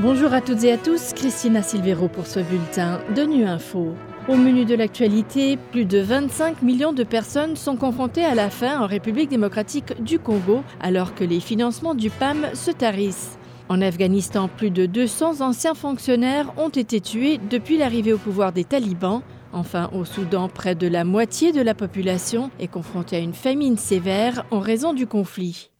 Bonjour à toutes et à tous, Christina Silvero pour ce bulletin de Nu Info. Au menu de l'actualité, plus de 25 millions de personnes sont confrontées à la faim en République démocratique du Congo alors que les financements du PAM se tarissent. En Afghanistan, plus de 200 anciens fonctionnaires ont été tués depuis l'arrivée au pouvoir des talibans. Enfin, au Soudan, près de la moitié de la population est confrontée à une famine sévère en raison du conflit.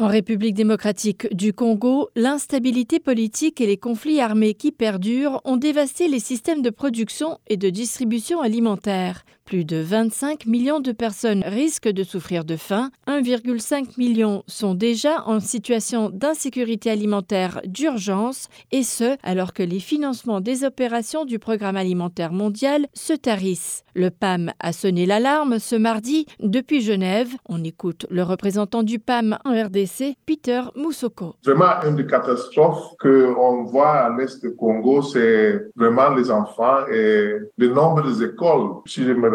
En République démocratique du Congo, l'instabilité politique et les conflits armés qui perdurent ont dévasté les systèmes de production et de distribution alimentaire. Plus de 25 millions de personnes risquent de souffrir de faim. 1,5 million sont déjà en situation d'insécurité alimentaire d'urgence, et ce, alors que les financements des opérations du Programme alimentaire mondial se tarissent. Le PAM a sonné l'alarme ce mardi depuis Genève. On écoute le représentant du PAM en RDC, Peter Moussoko. Vraiment, une des catastrophes qu'on voit à l'est du Congo, c'est vraiment les enfants et le nombre des écoles.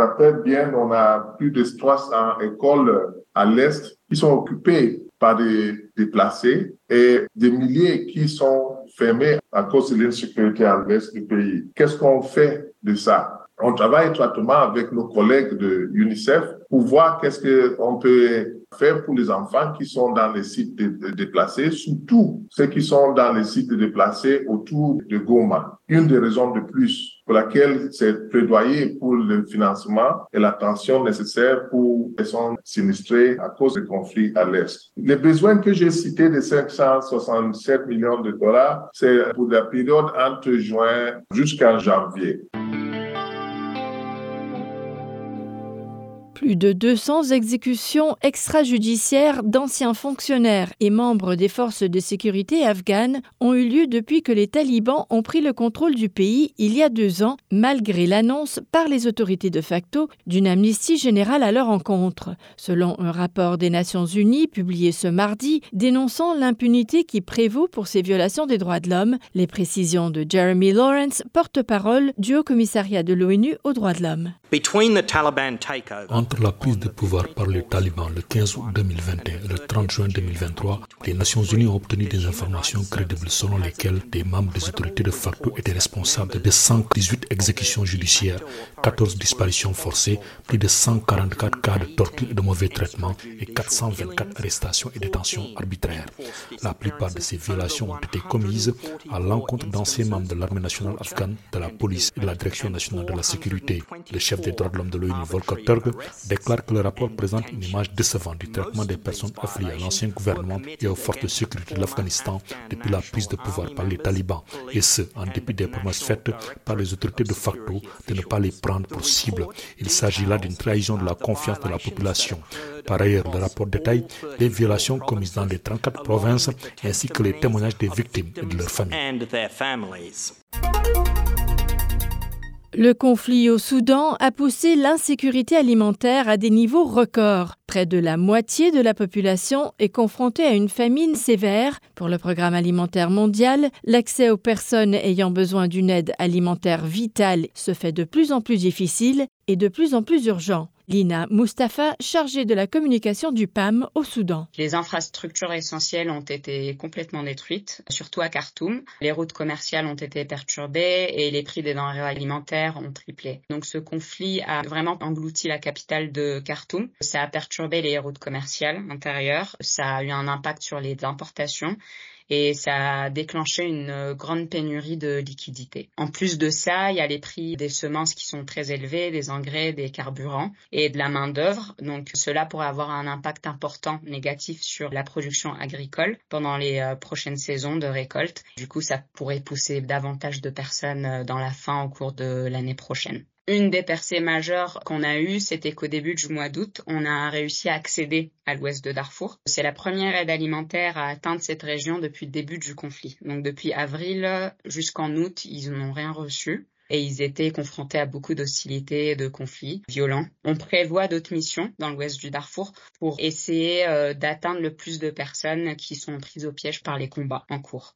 Rappelle bien, on a plus de 300 écoles à l'Est qui sont occupées par des déplacés et des milliers qui sont fermés à cause de l'insécurité à l'Est du pays. Qu'est-ce qu'on fait de ça? On travaille étroitement avec nos collègues de UNICEF pour voir qu'est-ce qu'on peut faire pour les enfants qui sont dans les sites déplacés, surtout ceux qui sont dans les sites déplacés autour de Goma. Une des raisons de plus pour laquelle c'est plaidoyer pour le financement et l'attention nécessaire pour les personnes sinistrées à cause des conflits à l'Est. Les besoins que j'ai cités de 567 millions de dollars, c'est pour la période entre juin jusqu'en janvier. Plus de 200 exécutions extrajudiciaires d'anciens fonctionnaires et membres des forces de sécurité afghanes ont eu lieu depuis que les talibans ont pris le contrôle du pays il y a deux ans, malgré l'annonce par les autorités de facto d'une amnistie générale à leur encontre. Selon un rapport des Nations Unies publié ce mardi dénonçant l'impunité qui prévaut pour ces violations des droits de l'homme, les précisions de Jeremy Lawrence, porte-parole du Haut Commissariat de l'ONU aux droits de l'homme. Entre la prise de pouvoir par les talibans le 15 août 2021 et le 30 juin 2023, les Nations Unies ont obtenu des informations crédibles selon lesquelles des membres des autorités de facto étaient responsables de 118 exécutions judiciaires, 14 disparitions forcées, plus de 144 cas de torture et de mauvais traitements et 424 arrestations et détentions arbitraires. La plupart de ces violations ont été commises à l'encontre d'anciens membres de l'armée nationale afghane, de la police et de la direction nationale de la sécurité. Le chef des droits de l'homme de l'ONU, Volker Turk, déclare que le rapport présente une image décevante du traitement des personnes affiliées à l'ancien gouvernement et aux forces de sécurité de l'Afghanistan depuis la prise de pouvoir par les talibans, et ce, en dépit des promesses faites par les autorités de facto de ne pas les prendre pour cible. Il s'agit là d'une trahison de la confiance de la population. Par ailleurs, le rapport détaille les violations commises dans les 34 provinces ainsi que les témoignages des victimes et de leurs familles. Le conflit au Soudan a poussé l'insécurité alimentaire à des niveaux records. Près de la moitié de la population est confrontée à une famine sévère. Pour le programme alimentaire mondial, l'accès aux personnes ayant besoin d'une aide alimentaire vitale se fait de plus en plus difficile et de plus en plus urgent. Lina Mustafa, chargée de la communication du PAM au Soudan. Les infrastructures essentielles ont été complètement détruites, surtout à Khartoum. Les routes commerciales ont été perturbées et les prix des denrées alimentaires ont triplé. Donc ce conflit a vraiment englouti la capitale de Khartoum. Ça a perturbé les routes commerciales intérieures. Ça a eu un impact sur les importations et ça a déclenché une euh, grande pénurie de liquidités. En plus de ça, il y a les prix des semences qui sont très élevés, des engrais, des carburants et de la main-d'œuvre. Donc cela pourrait avoir un impact important négatif sur la production agricole pendant les euh, prochaines saisons de récolte. Du coup, ça pourrait pousser davantage de personnes euh, dans la faim au cours de l'année prochaine. Une des percées majeures qu'on a eues, c'était qu'au début du mois d'août, on a réussi à accéder à l'ouest de Darfour. C'est la première aide alimentaire à atteindre cette région depuis le début du conflit. Donc depuis avril jusqu'en août, ils n'ont rien reçu et ils étaient confrontés à beaucoup d'hostilités et de conflits violents. On prévoit d'autres missions dans l'ouest du Darfour pour essayer euh, d'atteindre le plus de personnes qui sont prises au piège par les combats en cours.